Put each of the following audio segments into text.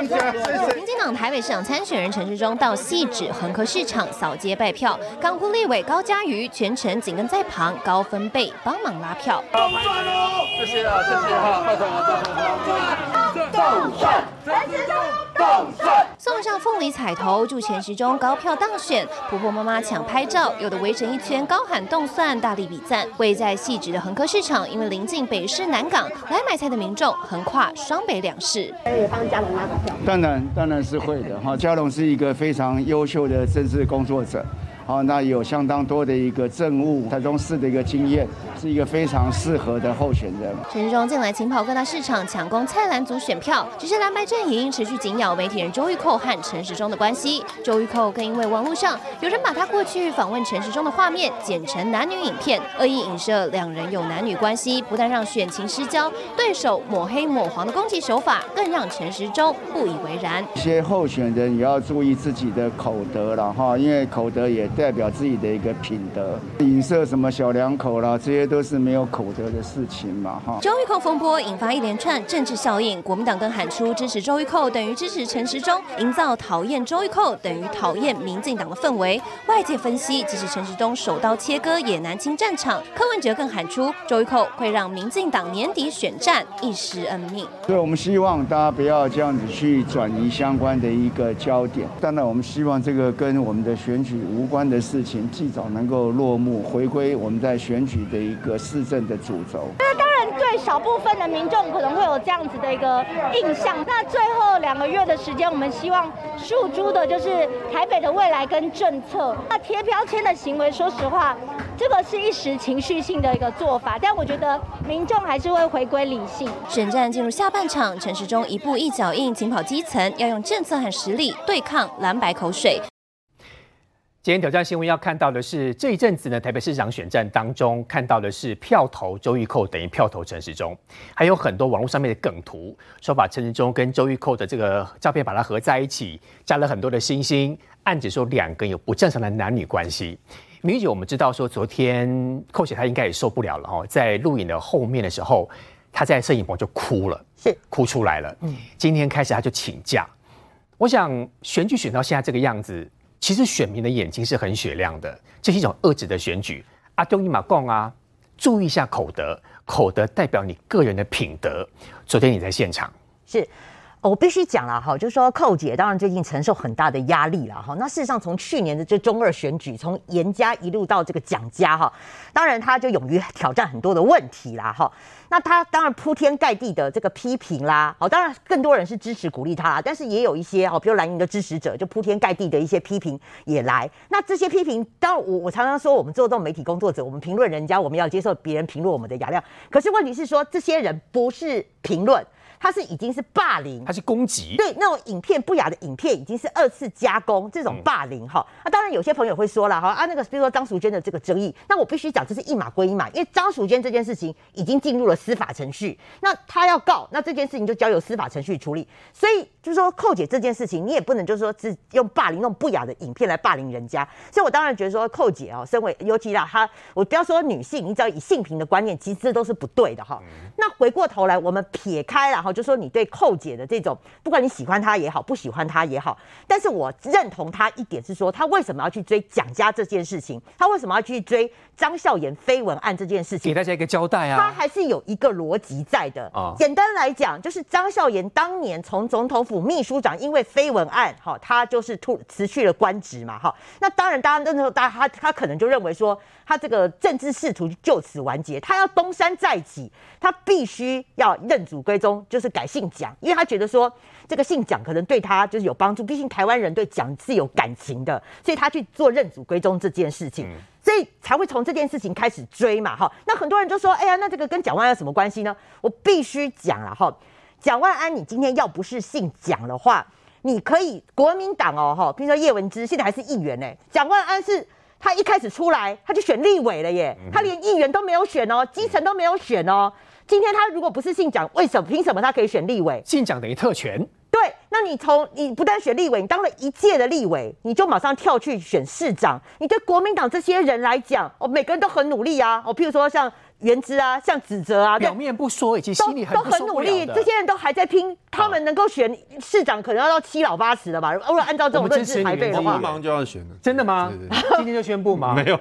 民进党台北市长参选人陈时中到细指恒科市场扫街拜票，港湖立委高嘉瑜全程紧跟在旁，高分贝帮忙拉票。谢谢啊，谢谢哈，拜托拜托。动算，陈时中动算，送上凤梨彩头，祝前十中高票当选。婆婆妈妈抢拍照，有的围成一圈高喊动算，大力比赞。位在细致的恒科市场，因为临近北市南港，来买菜的民众横跨双北两市。也帮嘉龙拉个票？当然，当然是会的哈。嘉龙是一个非常优秀的政治工作者。好，那有相当多的一个政务台中市的一个经验，是一个非常适合的候选人。陈时中近来勤跑各大市场抢攻蔡澜族选票，只是蓝白阵营持续紧咬媒体人周玉蔻和陈时中的关系。周玉蔻更因为网络上有人把他过去访问陈时中的画面剪成男女影片，恶意影射两人有男女关系，不但让选情失焦，对手抹黑抹黄的攻击手法更让陈时中不以为然。一些候选人也要注意自己的口德了哈，因为口德也。代表自己的一个品德，影射什么小两口啦，这些都是没有口德的事情嘛，哈。周玉蔻风波引发一连串政治效应，国民党更喊出支持周玉蔻等于支持陈时中，营造讨厌周玉蔻等于讨厌民进党的氛围。外界分析，即使陈时中手刀切割也难清战场。柯文哲更喊出，周玉蔻会让民进党年底选战一时恩命。所以我们希望大家不要这样子去转移相关的一个焦点。当然，我们希望这个跟我们的选举无关。的事情尽早能够落幕，回归我们在选举的一个市政的主轴。那当然，对少部分的民众可能会有这样子的一个印象。那最后两个月的时间，我们希望诉诸的就是台北的未来跟政策。那贴标签的行为，说实话，这个是一时情绪性的一个做法。但我觉得民众还是会回归理性。选战进入下半场，陈时中一步一脚印，紧跑基层，要用政策和实力对抗蓝白口水。今天挑战新闻要看到的是这一阵子呢，台北市长选战当中看到的是票投周玉蔻等于票投陈时中，还有很多网络上面的梗图，说把陈时中跟周玉蔻的这个照片把它合在一起，加了很多的星星，暗指说两个有不正常的男女关系。明姐，我们知道说昨天寇姐她应该也受不了了哦，在录影的后面的时候，她在摄影棚就哭了，是哭出来了。嗯，今天开始她就请假。我想选举选到现在这个样子。其实选民的眼睛是很雪亮的，这是一种恶质的选举。阿东尼马贡啊，注意一下口德，口德代表你个人的品德。昨天你在现场是。我必须讲了哈，就是说寇姐当然最近承受很大的压力了哈。那事实上从去年的这中二选举，从严家一路到这个蒋家哈，当然他就勇于挑战很多的问题啦哈。那他当然铺天盖地的这个批评啦，好，当然更多人是支持鼓励他，但是也有一些哈，比如蓝营的支持者就铺天盖地的一些批评也来。那这些批评，当然我我常常说，我们做这种媒体工作者，我们评论人家，我们要接受别人评论我们的雅量。可是问题是说，这些人不是评论。他是已经是霸凌，他是攻击，对那种影片不雅的影片已经是二次加工，这种霸凌哈。那当然有些朋友会说了哈啊，那个比如说张淑娟的这个争议，那我必须讲这是一码归一码，因为张淑娟这件事情已经进入了司法程序，那他要告，那这件事情就交由司法程序处理。所以就是说寇姐这件事情，你也不能就是说只用霸凌那种不雅的影片来霸凌人家。所以我当然觉得说寇姐哦，身为尤其啦，她我不要说女性，你只要以性平的观念，其实这都是不对的哈。那回过头来，我们撇开了哈。就说你对寇姐的这种，不管你喜欢她也好，不喜欢她也好，但是我认同她一点是说，她为什么要去追蒋家这件事情？她为什么要去追张孝言绯闻案这件事情？给大家一个交代啊！她还是有一个逻辑在的啊。简单来讲，就是张孝言当年从总统府秘书长，因为绯闻案，哈，他就是突辞去了官职嘛，哈。那当然，当然那时候，大家他他可能就认为说，他这个政治仕途就此完结，他要东山再起，他必须要认祖归宗，就是改。姓蒋，因为他觉得说这个姓蒋可能对他就是有帮助，毕竟台湾人对蒋是有感情的，所以他去做认祖归宗这件事情，所以才会从这件事情开始追嘛，哈。那很多人就说，哎呀，那这个跟蒋万有什么关系呢？我必须讲了哈，蒋万安，你今天要不是姓蒋的话，你可以国民党哦，哈，比如说叶文之现在还是议员呢，蒋万安是他一开始出来他就选立委了耶，他连议员都没有选哦，基层都没有选哦。今天他如果不是姓蒋，为什么凭什么他可以选立委？姓蒋等于特权。对，那你从你不但选立委，你当了一届的立委，你就马上跳去选市长。你对国民党这些人来讲，哦，每个人都很努力啊。哦，譬如说像原之啊，像指责啊，表面不说，以及心里很都很努力。这些人都还在拼他们能够选市长，可能要到七老八十了吧？如果按照这种论治排辈的话，马上就要选了，真的吗？今天就宣布吗？没有。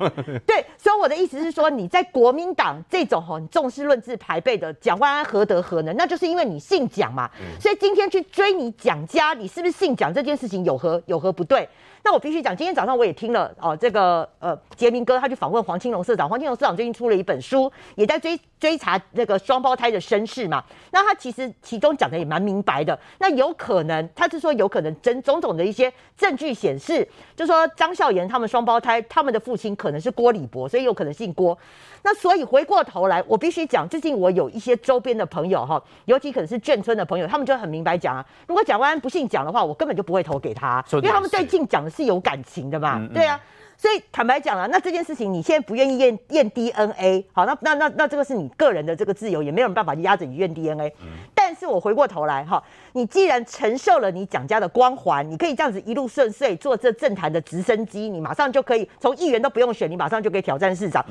对，所以我的意思是说，你在国民党这种很重视论治排辈的蒋万安何德何能？那就是因为你姓蒋嘛。所以今天去追你蒋家，你是不是姓蒋这件事情有何有何不对？那我必须讲，今天早上我也听了哦，这个呃杰明哥他去访问黄青龙社长，黄青龙社长最近出了一本书，也在追追查那个双胞胎的身世嘛。那他其实其中讲的也蛮明白的。那有可能他是说有可能真种种的一些证据显示，就说张孝言他们双胞胎，他们的父亲可能是郭礼博，所以有可能姓郭。那所以回过头来，我必须讲，最近我有一些周边的朋友哈，尤其可能是眷村的朋友，他们就很明白讲啊，如果蒋万安不姓蒋的话，我根本就不会投给他，因为他们对姓蒋的是有感情的嘛，对啊。所以坦白讲了，那这件事情你现在不愿意验验 DNA，好，那那那那这个是你个人的这个自由，也没有人办法压着你验 DNA。但是我回过头来哈，你既然承受了你蒋家的光环，你可以这样子一路顺遂，坐这政坛的直升机，你马上就可以从议员都不用选，你马上就可以挑战市长。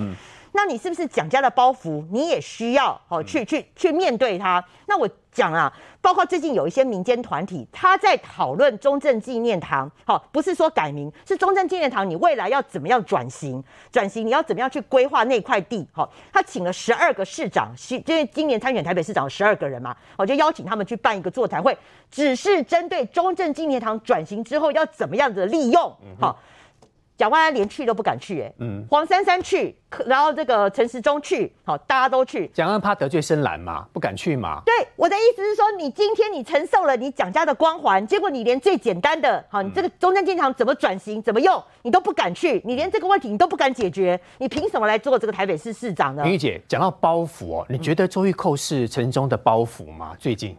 那你是不是蒋家的包袱，你也需要哦去去去面对它？那我讲啊，包括最近有一些民间团体，他在讨论中正纪念堂，好，不是说改名，是中正纪念堂，你未来要怎么样转型？转型你要怎么样去规划那块地？好，他请了十二个市长，是因为今年参选台北市长十二个人嘛，我就邀请他们去办一个座谈会，只是针对中正纪念堂转型之后要怎么样的利用，好。蒋万安连去都不敢去，哎，嗯，黄珊珊去，然后这个陈时中去，好，大家都去。蒋万安怕得罪深蓝嘛，不敢去嘛。对，我的意思是说，你今天你承受了你蒋家的光环，结果你连最简单的，好，你这个中正建堂怎么转型、怎么用，你都不敢去，你连这个问题你都不敢解决，你凭什么来做这个台北市市长呢？林玉姐讲到包袱哦，你觉得周玉蔻是陈中的包袱吗？最近？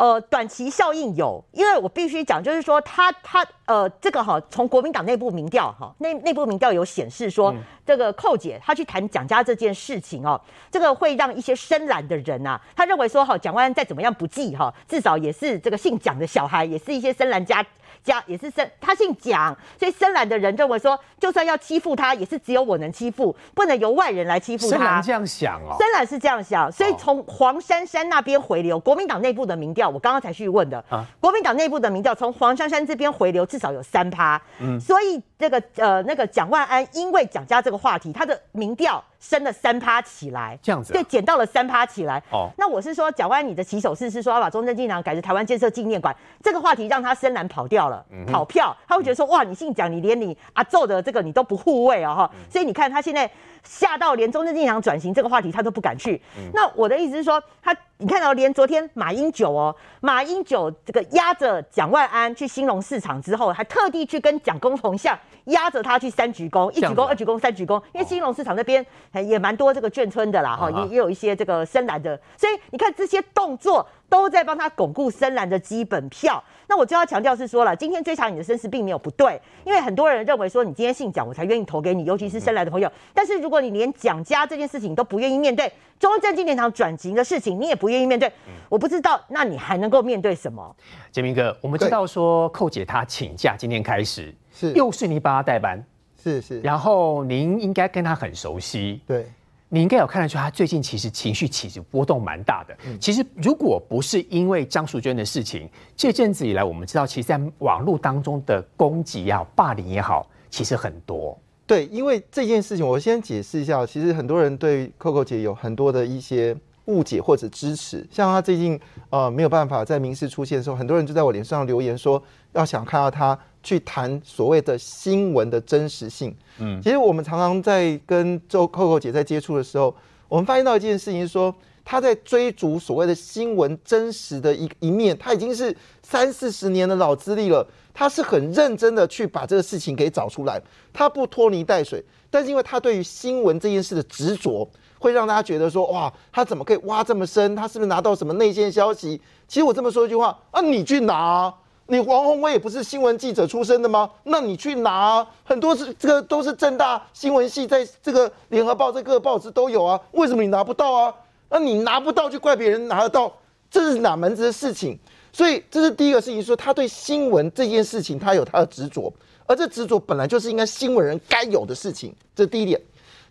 呃，短期效应有，因为我必须讲，就是说他他呃，这个哈，从国民党内部民调哈，内内部民调有显示说，这个寇姐她去谈蒋家这件事情哦，这个会让一些深蓝的人呐，他认为说哈，蒋万安再怎么样不济哈，至少也是这个姓蒋的小孩，也是一些深蓝家。家也是深，他姓蒋，所以深蓝的人认为说，就算要欺负他，也是只有我能欺负，不能由外人来欺负他。深蓝这样想哦，深蓝是这样想，所以从黄珊珊那边回流，国民党内部的民调，我刚刚才去问的啊，国民党内部的民调从黄珊珊这边回流，至少有三趴，嗯，所以这个呃那个蒋万安，因为蒋家这个话题，他的民调。升了三趴起来，这样子对，减到了三趴起来。哦，那我是说，蒋万你的起手式是说要把中正纪念堂改成台湾建设纪念馆，这个话题让他深蓝跑掉了，跑票，他会觉得说，哇，你姓蒋，你连你阿奏的这个你都不护卫哦哈，所以你看他现在。吓到连中正纪念堂转型这个话题他都不敢去。那我的意思是说，他你看到连昨天马英九哦，马英九这个压着蒋万安去兴隆市场之后，还特地去跟蒋公同向压着他去三鞠躬，一鞠躬、二鞠躬、三鞠躬，因为兴隆市场那边也蛮多这个眷村的啦，哈，也也有一些这个深蓝的，所以你看这些动作。都在帮他巩固深蓝的基本票。那我就要强调是说了，今天追查你的身世并没有不对，因为很多人认为说你今天姓蒋，我才愿意投给你，尤其是深蓝的朋友。但是如果你连蒋家这件事情都不愿意面对，中正纪念堂转型的事情你也不愿意面对，我不知道那你还能够面对什么？杰明哥，我们知道说寇姐她请假，今天开始是又是你帮她代班，是是，然后您应该跟她很熟悉，对。你应该有看得出，他最近其实情绪起伏波动蛮大的。其实如果不是因为张淑娟的事情，这阵子以来，我们知道，其实在网络当中的攻击也好、霸凌也好，其实很多。对，因为这件事情，我先解释一下。其实很多人对 Coco 姐有很多的一些误解或者支持。像她最近呃没有办法在民事出现的时候，很多人就在我脸上留言说，要想看到她。去谈所谓的新闻的真实性。嗯，其实我们常常在跟周 Coco 姐在接触的时候，我们发现到一件事情，是说她在追逐所谓的新闻真实的一一面，她已经是三四十年的老资历了，她是很认真的去把这个事情给找出来，她不拖泥带水。但是因为她对于新闻这件事的执着，会让大家觉得说，哇，他怎么可以挖这么深？他是不是拿到什么内线消息？其实我这么说一句话，啊，你去拿。你王宏威也不是新闻记者出身的吗？那你去拿很多是这个都是正大新闻系，在这个联合报这个报纸都有啊，为什么你拿不到啊？那你拿不到就怪别人拿得到，这是哪门子的事情？所以这是第一个事情，说他对新闻这件事情他有他的执着，而这执着本来就是应该新闻人该有的事情，这是第一点。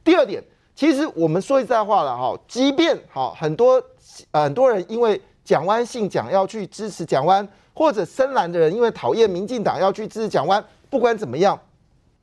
第二点，其实我们说一句话了哈，即便好很多很多人因为。蒋湾信讲要去支持蒋湾，或者深蓝的人因为讨厌民进党要去支持蒋湾。不管怎么样，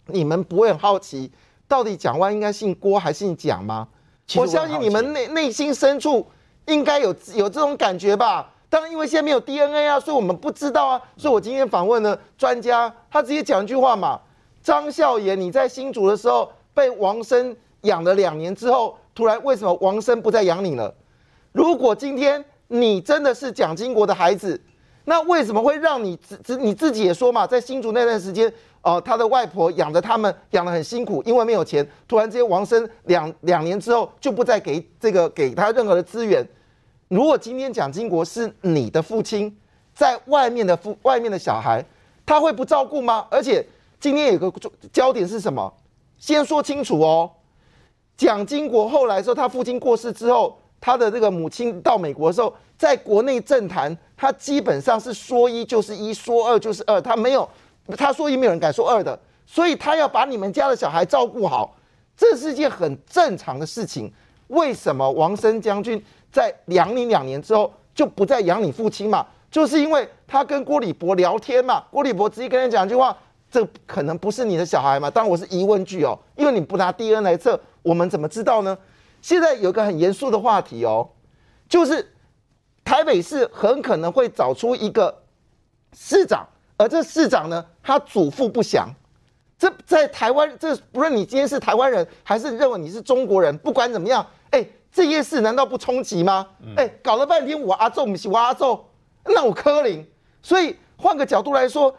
你们不会很好奇，到底蒋湾应该姓郭还是姓蒋吗？我相信你们内内心深处应该有有这种感觉吧。当然，因为现在没有 DNA 啊，所以我们不知道啊。所以我今天访问了专家，他直接讲一句话嘛：张孝言，你在新竹的时候被王生养了两年之后，突然为什么王生不再养你了？如果今天你真的是蒋经国的孩子，那为什么会让你自自你自己也说嘛，在新竹那段时间，哦，他的外婆养着他们，养得很辛苦，因为没有钱，突然之间王生两两年之后就不再给这个给他任何的资源。如果今天蒋经国是你的父亲，在外面的父外面的小孩，他会不照顾吗？而且今天有个焦点是什么？先说清楚哦。蒋经国后来说，他父亲过世之后，他的这个母亲到美国的时候，在国内政坛，他基本上是说一就是一，说二就是二，他没有他说一，没有人敢说二的，所以他要把你们家的小孩照顾好，这是件很正常的事情。为什么王生将军？在养你两年之后，就不再养你父亲嘛？就是因为他跟郭礼博聊天嘛，郭礼博直接跟他讲一句话：“这可能不是你的小孩嘛？”当然我是疑问句哦，因为你不拿 DNA 来测，我们怎么知道呢？现在有个很严肃的话题哦，就是台北市很可能会找出一个市长，而这市长呢，他祖父不详。这在台湾，这不论你今天是台湾人，还是认为你是中国人，不管怎么样，哎。这件事难道不冲击吗？哎，搞了半天我阿宙不是我阿宙，那我柯林。所以换个角度来说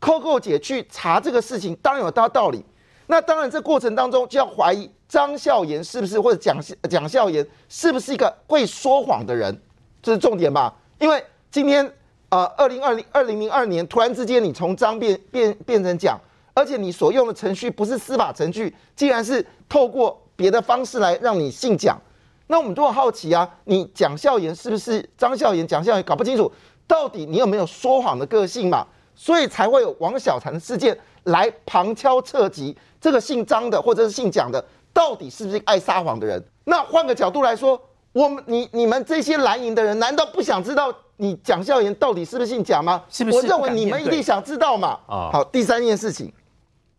，Coco 姐去查这个事情，当然有她道理。那当然，这过程当中就要怀疑张孝言是不是，或者蒋蒋孝言是不是一个会说谎的人，这是重点吧？因为今天呃，二零二零二零零二年突然之间你从张变变变成蒋，而且你所用的程序不是司法程序，竟然是透过别的方式来让你姓蒋。那我们都很好奇啊，你蒋孝言是不是张孝言？蒋孝言搞不清楚，到底你有没有说谎的个性嘛？所以才会有王小婵的事件来旁敲侧击，这个姓张的或者是姓蒋的，到底是不是爱撒谎的人？那换个角度来说，我们你你们这些蓝营的人，难道不想知道你蒋孝严到底是不是姓蒋吗？是不是？我认为你们一定想知道嘛。啊，好，第三件事情，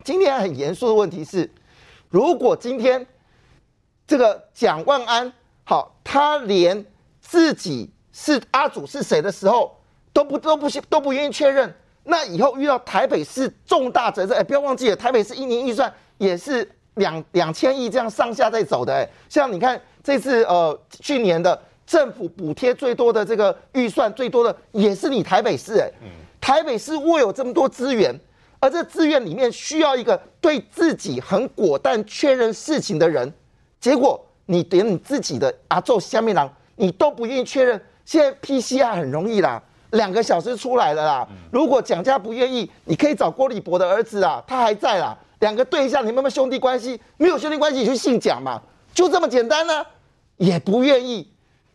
今天很严肃的问题是，如果今天这个蒋万安。好，他连自己是阿祖是谁的时候都不都不都不愿意确认。那以后遇到台北市重大责任，哎，不要忘记了，台北市一年预算也是两两千亿这样上下在走的。哎，像你看这次呃去年的政府补贴最多的这个预算最多的也是你台北市。哎，台北市握有这么多资源，而这资源里面需要一个对自己很果断确认事情的人，结果。你连你自己的阿宙下面郎，你都不愿意确认。现在 PCR 很容易啦，两个小时出来了啦。如果蒋家不愿意，你可以找郭立博的儿子啊，他还在啦。两个对象，你们有没有兄弟关系？没有兄弟关系，你就姓蒋嘛，就这么简单呢。也不愿意，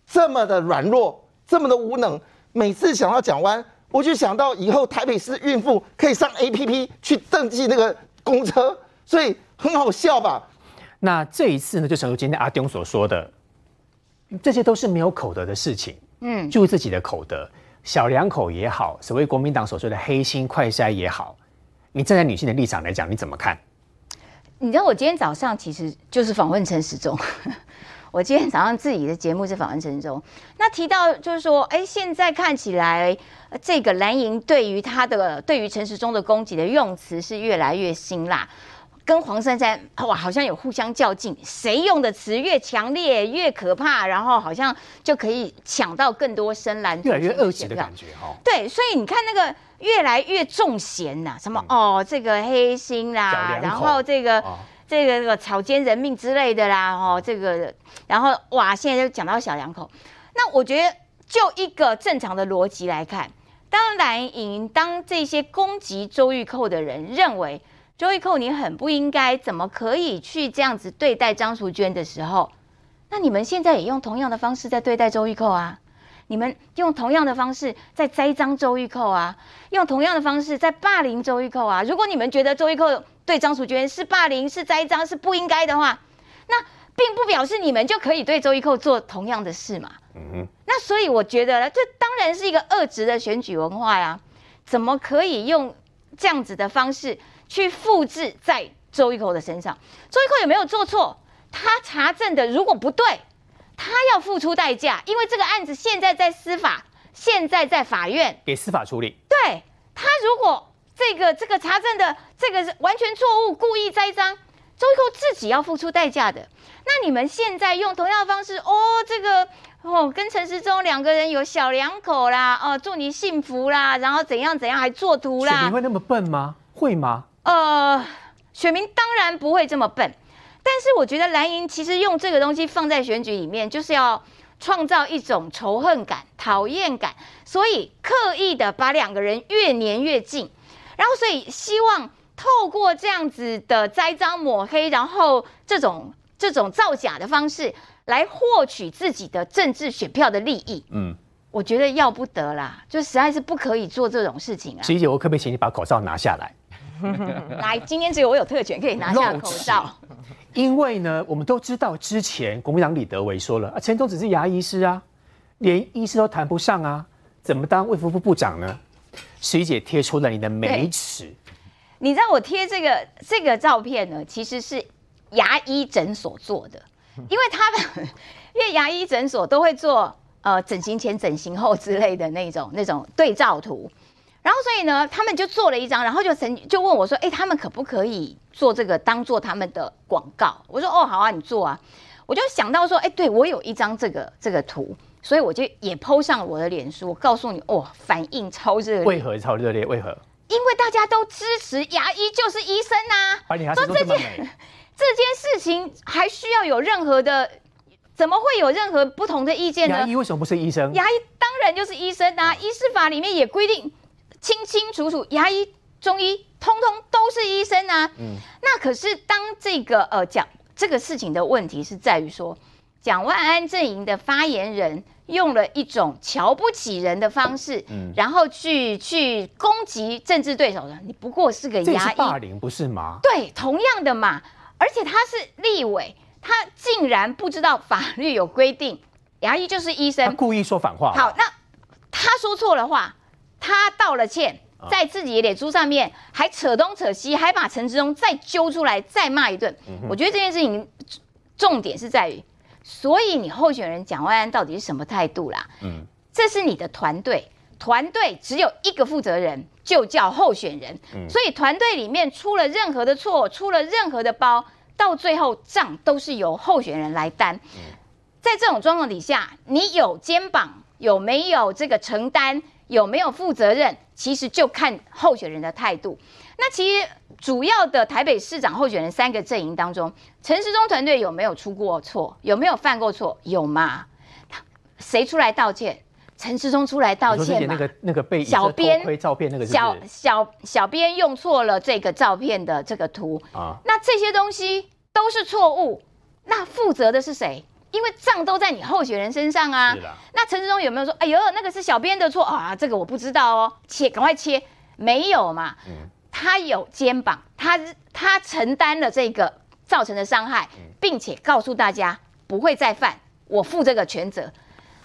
这么的软弱，这么的无能。每次想到蒋湾，我就想到以后台北市孕妇可以上 APP 去登记那个公车，所以很好笑吧。那这一次呢，就正如今天阿东所说的，这些都是没有口德的事情。嗯，注意自己的口德，小两口也好，所谓国民党所说的黑心快筛也好，你站在女性的立场来讲，你怎么看？你知道我今天早上其实就是访问陈时中，我今天早上自己的节目是访问陈时中，那提到就是说，哎，现在看起来这个蓝营对于他的对于陈时中的攻击的用词是越来越辛辣。跟黄珊珊哇，好像有互相较劲，谁用的词越强烈越可怕，然后好像就可以抢到更多深蓝，越来越恶极的感觉哈。对，所以你看那个越来越重嫌呐，什么哦这个黑心啦，然后这个这个这个草菅人命之类的啦，哦这个，然后哇现在就讲到小两口，那我觉得就一个正常的逻辑来看，当蓝营当这些攻击周玉蔻的人认为。周玉蔻，你很不应该，怎么可以去这样子对待张淑娟的时候？那你们现在也用同样的方式在对待周玉蔻啊？你们用同样的方式在栽赃周玉蔻啊？用同样的方式在霸凌周玉蔻啊？如果你们觉得周玉蔻对张淑娟是霸凌、是栽赃、是不应该的话，那并不表示你们就可以对周玉蔻做同样的事嘛？嗯哼。那所以我觉得，这当然是一个恶质的选举文化呀！怎么可以用这样子的方式去复制在周一蔻的身上？周一蔻有没有做错？他查证的如果不对，他要付出代价，因为这个案子现在在司法，现在在法院给司法处理。对他如果这个这个查证的这个是完全错误，故意栽赃，周一蔻自己要付出代价的。那你们现在用同样的方式，哦，这个。哦，跟陈时中两个人有小两口啦，哦，祝你幸福啦，然后怎样怎样，还作图啦。选民会那么笨吗？会吗？呃，选民当然不会这么笨，但是我觉得蓝营其实用这个东西放在选举里面，就是要创造一种仇恨感、讨厌感，所以刻意的把两个人越粘越近，然后所以希望透过这样子的栽赃抹黑，然后这种这种造假的方式。来获取自己的政治选票的利益，嗯，我觉得要不得啦，就实在是不可以做这种事情啊。十一姐，我可不可以请你把口罩拿下来？来，今天只有我有特权可以拿下口罩。因为呢，我们都知道之前国民党李德维说了啊，陈总只是牙医师啊，连医师都谈不上啊，怎么当卫福部部长呢？十一姐贴出了你的美齿，你知道我贴这个这个照片呢，其实是牙医诊所做的。因为他们，因为牙医诊所都会做呃整形前、整形后之类的那种那种对照图，然后所以呢，他们就做了一张，然后就曾就问我说：“哎，他们可不可以做这个当做他们的广告？”我说：“哦，好啊，你做啊。”我就想到说：“哎，对我有一张这个这个图，所以我就也 PO 上我的脸书，我告诉你，哦，反应超热烈。为何超热烈？为何？因为大家都支持牙医就是医生呐，说这件。这件事情还需要有任何的？怎么会有任何不同的意见呢？牙医为什么不是医生？牙医当然就是医生啊！医师法里面也规定清清楚楚，牙医、中医通通都是医生啊。嗯，那可是当这个呃讲这个事情的问题是在于说，蒋万安阵营的发言人用了一种瞧不起人的方式，嗯，然后去去攻击政治对手的，你不过是个牙医，霸凌不是吗？对，同样的嘛。而且他是立委，他竟然不知道法律有规定，牙医就是医生，故意说反话。好，那他说错了话，他道了歉，在自己的脸书上面还扯东扯西，还把陈志忠再揪出来再骂一顿。我觉得这件事情重点是在于，所以你候选人蒋万安到底是什么态度啦？嗯，这是你的团队，团队只有一个负责人。就叫候选人，所以团队里面出了任何的错，出了任何的包，到最后账都是由候选人来担。在这种状况底下，你有肩膀有没有这个承担，有没有负责任，其实就看候选人的态度。那其实主要的台北市长候选人三个阵营当中，陈时中团队有没有出过错？有没有犯过错？有吗？谁出来道歉？陈世忠出来道歉嘛？那个那个被小编照片那个小小小编用错了这个照片的这个图啊，那这些东西都是错误，那负责的是谁？因为账都在你候选人身上啊。那陈世忠有没有说？哎呦，那个是小编的错啊？这个我不知道哦，切，赶快切，没有嘛？嗯，他有肩膀，他他承担了这个造成的伤害，并且告诉大家不会再犯，我负这个全责。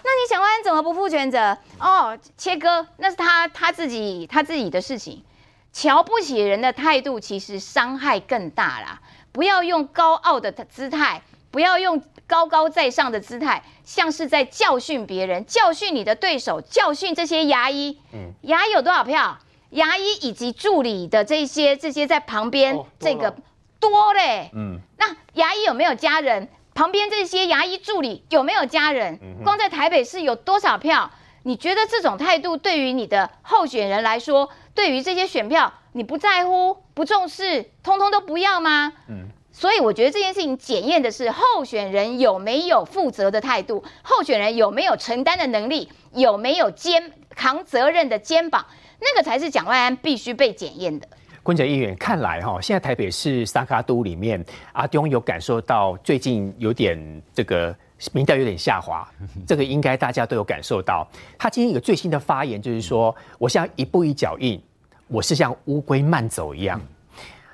那你蒋万安怎么不负全责？哦，切割那是他他自己他自己的事情。瞧不起人的态度，其实伤害更大啦。不要用高傲的姿态，不要用高高在上的姿态，像是在教训别人，教训你的对手，教训这些牙医。嗯，牙医有多少票？牙医以及助理的这些这些在旁边，这个多嘞。嗯，那牙医有没有家人？旁边这些牙医助理有没有家人？光在台北市有多少票？你觉得这种态度对于你的候选人来说，对于这些选票你不在乎、不重视，通通都不要吗？嗯，所以我觉得这件事情检验的是候选人有没有负责的态度，候选人有没有承担的能力，有没有肩扛责任的肩膀，那个才是蒋万安必须被检验的。昆哲议员，看来哈，现在台北市三卡都里面，阿东有感受到最近有点这个民调有点下滑，这个应该大家都有感受到。他今天有个最新的发言，就是说，我像一步一脚印，我是像乌龟慢走一样。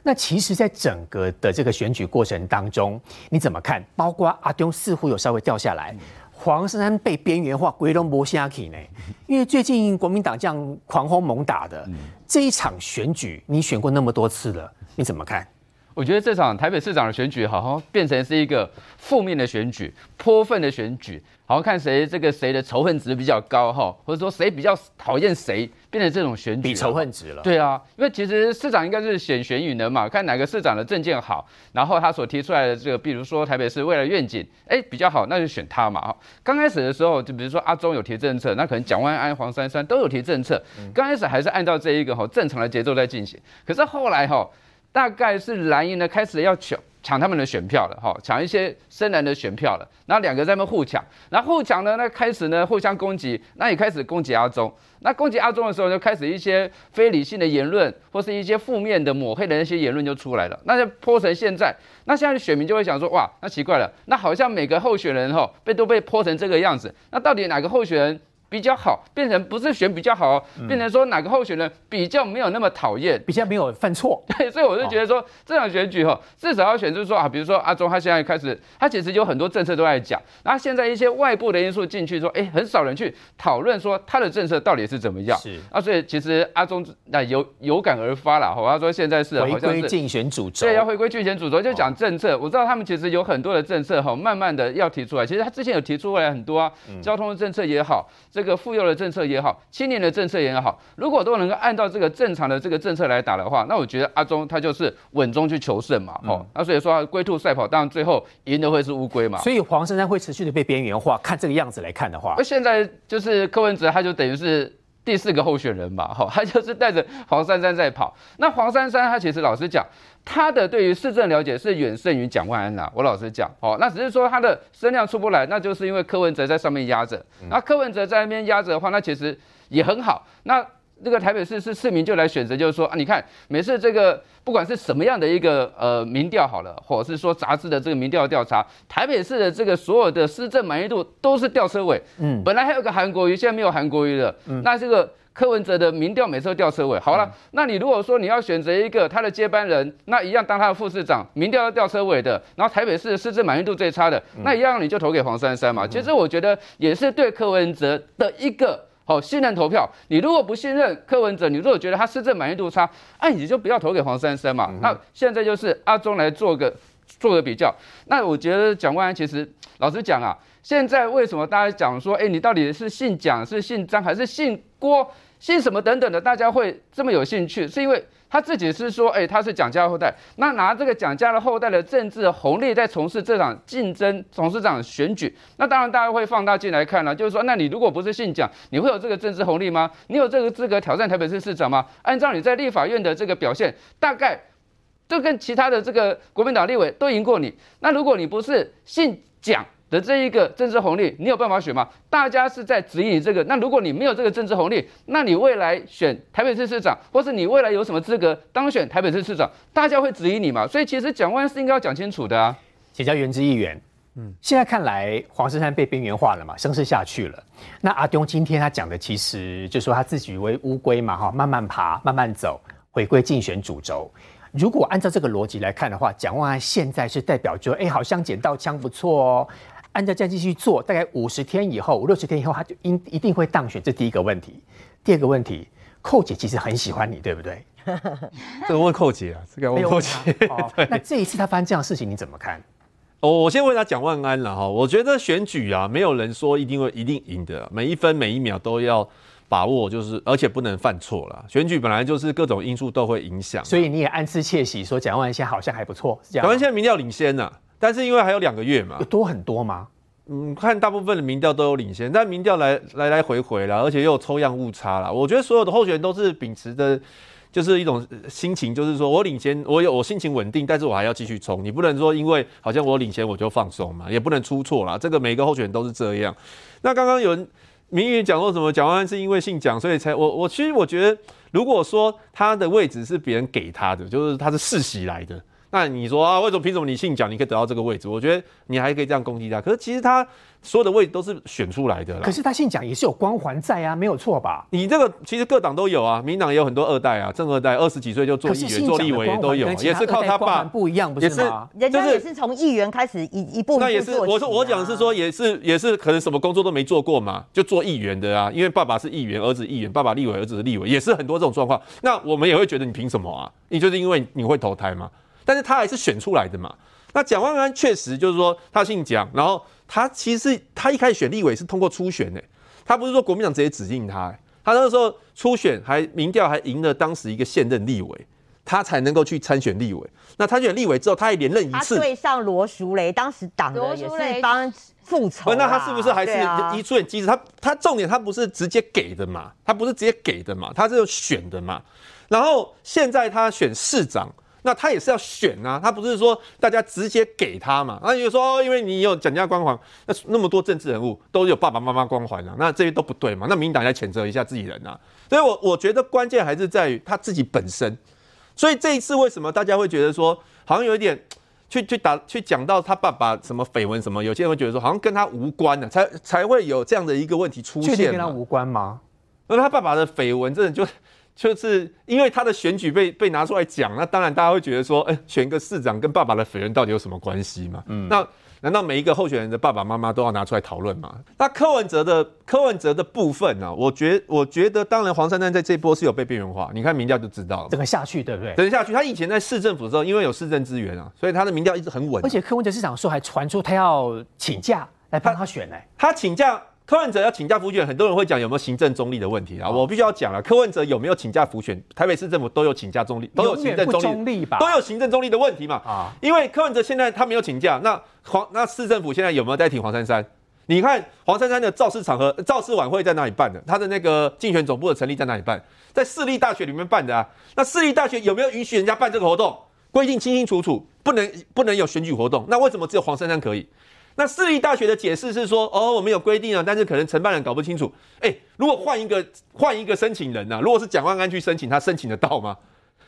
那其实，在整个的这个选举过程当中，你怎么看？包括阿东似乎有稍微掉下来，黄珊珊被边缘化，归东博下去呢？因为最近国民党这样狂轰猛打的这一场选举，你选过那么多次了，你怎么看？我觉得这场台北市长的选举，好像变成是一个负面的选举，泼粪的选举，好像看谁这个谁的仇恨值比较高哈，或者说谁比较讨厌谁，变成这种选举比仇恨值了。对啊，因为其实市长应该是选选与能嘛，看哪个市长的政见好，然后他所提出来的这个，比如说台北市未来愿景，哎比较好，那就选他嘛哈。刚开始的时候，就比如说阿中有提政策，那可能蒋万安、黄珊珊都有提政策，刚开始还是按照这一个哈正常的节奏在进行，可是后来哈。大概是蓝营呢开始要抢抢他们的选票了，哈，抢一些深蓝的选票了。然后两个在那互抢，然后互抢呢，那开始呢互相攻击，那也开始攻击阿中。那攻击阿中的时候，就开始一些非理性的言论，或是一些负面的抹黑的那些言论就出来了。那就泼成现在，那现在的选民就会想说，哇，那奇怪了，那好像每个候选人哈被都被泼成这个样子，那到底哪个候选人？比较好，变成不是选比较好，变成说哪个候选人比较没有那么讨厌，比较没有犯错。对，所以我就觉得说这场选举哈，至少要选就是说啊，比如说阿中他现在开始，他其实有很多政策都在讲，那现在一些外部的因素进去说，哎，很少人去讨论说他的政策到底是怎么样。是啊，所以其实阿中那有有感而发了，哈，他说现在是回归竞选主轴，对，要回归竞选主轴，就讲政策。我知道他们其实有很多的政策哈，慢慢的要提出来。其实他之前有提出来很多啊，交通的政策也好，这个妇幼的政策。也好，青年的政策也好，如果都能够按照这个正常的这个政策来打的话，那我觉得阿中他就是稳中去求胜嘛，哦，那所以说龟兔赛跑，当然最后赢的会是乌龟嘛。所以黄珊珊会持续的被边缘化，看这个样子来看的话，那现在就是柯文哲，他就等于是第四个候选人吧，哈，他就是带着黄珊珊在跑。那黄珊珊他其实老实讲。他的对于市政了解是远胜于蒋万安呐，我老实讲，哦，那只是说他的声量出不来，那就是因为柯文哲在上面压着。那柯文哲在那边压着的话，那其实也很好。那这个台北市是市民就来选择，就是说啊，你看每次这个不管是什么样的一个呃民调好了，或者是说杂志的这个民调调查，台北市的这个所有的施政满意度都是吊车尾。嗯，本来还有个韩国瑜，现在没有韩国瑜了。嗯，那这个。柯文哲的民调每次都吊车尾，好了，那你如果说你要选择一个他的接班人，那一样当他的副市长，民调要吊车尾的，然后台北市的施政满意度最差的，那一样你就投给黄珊珊嘛。其实我觉得也是对柯文哲的一个好信任投票。你如果不信任柯文哲，你如果觉得他市政满意度差，那你就不要投给黄珊珊嘛。那现在就是阿中来做个做个比较。那我觉得蒋万安其实老实讲啊，现在为什么大家讲说，哎，你到底是姓蒋是姓张还是姓郭？姓什么等等的，大家会这么有兴趣，是因为他自己是说，哎，他是蒋家后代，那拿这个蒋家的后代的政治红利在从事这场竞争，从事这场选举，那当然大家会放大镜来看了，就是说，那你如果不是姓蒋，你会有这个政治红利吗？你有这个资格挑战台北市市长吗？按照你在立法院的这个表现，大概就跟其他的这个国民党立委都赢过你。那如果你不是姓蒋，的这一个政治红利，你有办法选吗？大家是在指引你这个。那如果你没有这个政治红利，那你未来选台北市市长，或是你未来有什么资格当选台北市市长，大家会指引你嘛？所以其实蒋万是应该要讲清楚的啊。请教原之议员，嗯，现在看来黄珊珊被边缘化了嘛，声势下去了。那阿东今天他讲的其实就说他自己为乌龟嘛，哈，慢慢爬，慢慢走，回归竞选主轴。如果按照这个逻辑来看的话，蒋万安现在是代表着，哎，好像捡到枪不错哦。按照这样继续做，大概五十天以后，五六十天以后，他就应一定会当选。这第一个问题。第二个问题，寇姐其实很喜欢你，对不对？这个问寇姐啊，这个问寇姐。那这一次他发生这样的事情，你怎么看？哦，我先问他蒋万安了哈。我觉得选举啊，没有人说一定会一定赢的，每一分每一秒都要把握，就是而且不能犯错了。选举本来就是各种因素都会影响，所以你也暗自窃喜，说蒋万安现在好像还不错，蒋万安现在民调领先呢。但是因为还有两个月嘛，多很多吗？嗯，看大部分的民调都有领先，但民调来来来回回了，而且又有抽样误差了。我觉得所有的候选人都是秉持的，就是一种心情，就是说我领先，我有我心情稳定，但是我还要继续冲。你不能说因为好像我领先我就放松嘛，也不能出错啦。这个每个候选人都是这样。那刚刚有人名誉讲说什么？蒋万安是因为姓蒋，所以才我我其实我觉得，如果说他的位置是别人给他的，就是他是世袭来的。那你说啊，为什么凭什么你姓蒋，你可以得到这个位置？我觉得你还可以这样攻击他。可是其实他所有的位置都是选出来的啦。可是他姓蒋也是有光环在啊，没有错吧？你这个其实各党都有啊，民党也有很多二代啊，正二代二十几岁就做议员、做立委也都有，也是靠他爸不一样，不是吗？人家也是从议员开始一一步。那也是我说我讲的是说也是也是可能什么工作都没做过嘛，就做议员的啊，因为爸爸是议员，儿子议员，爸爸立委，儿子是立委，也是很多这种状况。那我们也会觉得你凭什么啊？你就是因为你会投胎吗？但是他还是选出来的嘛。那蒋万安确实就是说他姓蒋，然后他其实他一开始选立委是通过初选的，他不是说国民党直接指定他，他那个时候初选还民调还赢了当时一个现任立委，他才能够去参选立委。那参选立委之后，他还连任一次，他对上罗淑蕾，当时党的也是帮复仇。那他是不是还是一出演机制？他他重点他不是直接给的嘛，他不是直接给的嘛，他是选的嘛。然后现在他选市长。那他也是要选啊，他不是说大家直接给他嘛？那就说，因为你有蒋家光环，那那么多政治人物都有爸爸妈妈光环啊，那这些都不对嘛？那民党要谴责一下自己人啊。所以，我我觉得关键还是在于他自己本身。所以这一次为什么大家会觉得说，好像有一点去去打去讲到他爸爸什么绯闻什么？有些人会觉得说，好像跟他无关呢，才才会有这样的一个问题出现。确定跟他无关吗？那他爸爸的绯闻真的就。就是因为他的选举被被拿出来讲，那当然大家会觉得说，哎，选个市长跟爸爸的绯闻到底有什么关系嘛？嗯，那难道每一个候选人的爸爸妈妈都要拿出来讨论吗？那柯文哲的柯文哲的部分呢？我觉我觉得，当然黄珊珊在这波是有被边缘化，你看民调就知道了。整个下去对不对？整个下去，他以前在市政府的时候，因为有市政资源啊，所以他的民调一直很稳。而且柯文哲市长说还传出他要请假来帮他选呢，他请假。柯文哲要请假复选，很多人会讲有没有行政中立的问题啊？我必须要讲了，柯文哲有没有请假复选？台北市政府都有请假中立，都有行政中立吧？都有行政中立的问题嘛？啊，因为柯文哲现在他没有请假，那黄那市政府现在有没有在挺黄珊珊？你看黄珊珊的造势场合、造势晚会在哪里办的？他的那个竞选总部的成立在哪里办？在私立大学里面办的啊？那私立大学有没有允许人家办这个活动？规定清清楚楚，不能不能有选举活动。那为什么只有黄珊珊可以？那私立大学的解释是说，哦，我们有规定啊，但是可能承办人搞不清楚。哎，如果换一个换一个申请人呢？如果是蒋万安去申请，他申请得到吗？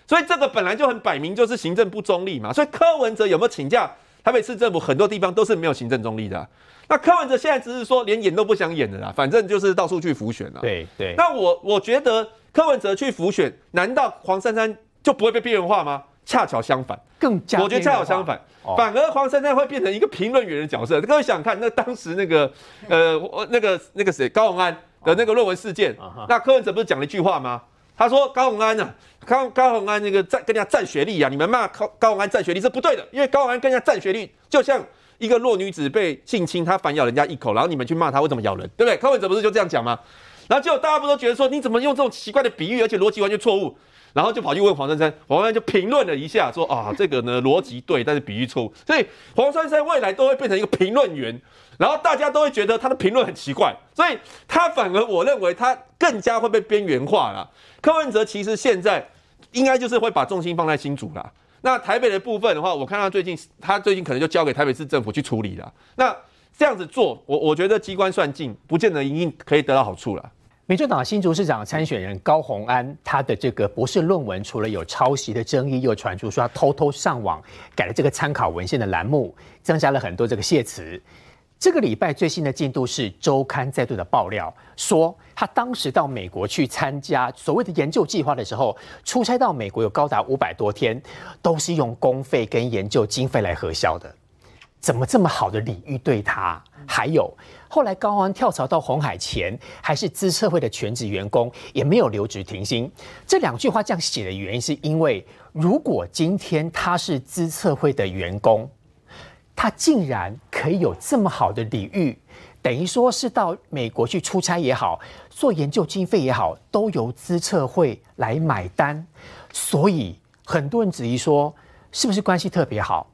所以这个本来就很摆明就是行政不中立嘛。所以柯文哲有没有请假？台北市政府很多地方都是没有行政中立的。那柯文哲现在只是说连演都不想演的啦，反正就是到处去浮选了。对对。那我我觉得柯文哲去浮选，难道黄珊珊就不会被边缘化吗？恰巧相反，更加我觉得恰巧相反，反而黄珊珊会变成一个评论员的角色。各位想看，那当时那个呃，那个那个谁高鸿安的那个论文事件，那柯文哲不是讲了一句话吗？他说高鸿安呢，高高鸿安那个占跟人家占学历啊，你们骂高高鸿安占学历是不对的，因为高鸿安跟人家占学历，就像一个弱女子被性侵，他反咬人家一口，然后你们去骂他为什么咬人，对不对？柯文哲不是就这样讲吗？然后结果大家不都觉得说，你怎么用这种奇怪的比喻，而且逻辑完全错误？然后就跑去问黄珊珊，黄珊珊就评论了一下，说啊，这个呢逻辑对，但是比喻错误。所以黄珊珊未来都会变成一个评论员，然后大家都会觉得他的评论很奇怪，所以他反而我认为他更加会被边缘化了。柯文哲其实现在应该就是会把重心放在新竹了。那台北的部分的话，我看到最近他最近可能就交给台北市政府去处理了。那这样子做，我我觉得机关算尽，不见得一定可以得到好处了。民主党新竹市长参选人高鸿安，他的这个博士论文除了有抄袭的争议，又传出说他偷偷上网改了这个参考文献的栏目，增加了很多这个谢词。这个礼拜最新的进度是周刊再度的爆料，说他当时到美国去参加所谓的研究计划的时候，出差到美国有高达五百多天，都是用公费跟研究经费来核销的。怎么这么好的礼遇对他？还有。后来高安跳槽到红海前，还是资策会的全职员工，也没有留职停薪。这两句话这样写的原因，是因为如果今天他是资策会的员工，他竟然可以有这么好的礼遇，等于说是到美国去出差也好，做研究经费也好，都由资策会来买单。所以很多人质疑说，是不是关系特别好，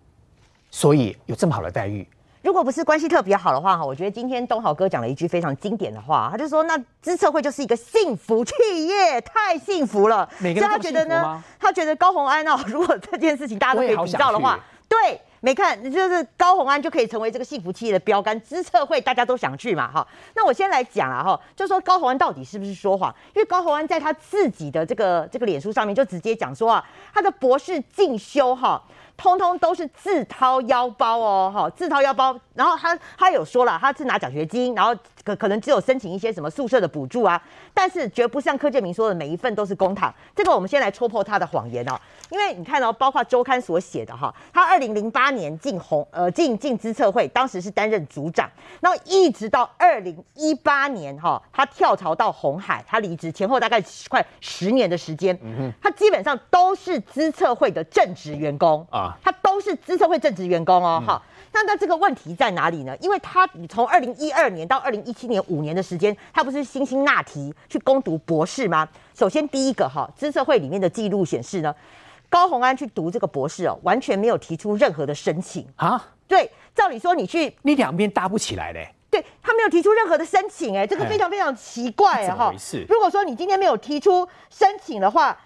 所以有这么好的待遇？如果不是关系特别好的话，哈，我觉得今天东豪哥讲了一句非常经典的话，他就说：“那资策会就是一个幸福企业，太幸福了。”每个人他觉得呢？他觉得高红安哦，如果这件事情大家都可以比较的话，对，没看就是高红安就可以成为这个幸福企业的标杆。资策会大家都想去嘛，哈。那我先来讲啊，哈，就说高红安到底是不是说谎？因为高红安在他自己的这个这个脸书上面就直接讲说啊，他的博士进修哈。通通都是自掏腰包哦，哈，自掏腰包。然后他他有说了，他是拿奖学金，然后可可能只有申请一些什么宿舍的补助啊，但是绝不像柯建明说的每一份都是公帑。这个我们先来戳破他的谎言哦，因为你看哦包括周刊所写的哈，他二零零八年进红呃进进资策会，当时是担任组长，然后一直到二零一八年哈，他跳槽到红海，他离职前后大概快十年的时间，他基本上都是资策会的正职员工啊，他都是资策会正职员工哦，哈。那那这个问题在哪里呢？因为他你从二零一二年到二零一七年五年的时间，他不是辛辛那提去攻读博士吗？首先第一个哈，资社会里面的记录显示呢，高鸿安去读这个博士哦，完全没有提出任何的申请啊。对，照理说你去，你两边搭不起来嘞。对他没有提出任何的申请，哎，这个非常非常奇怪哈。如果说你今天没有提出申请的话，那。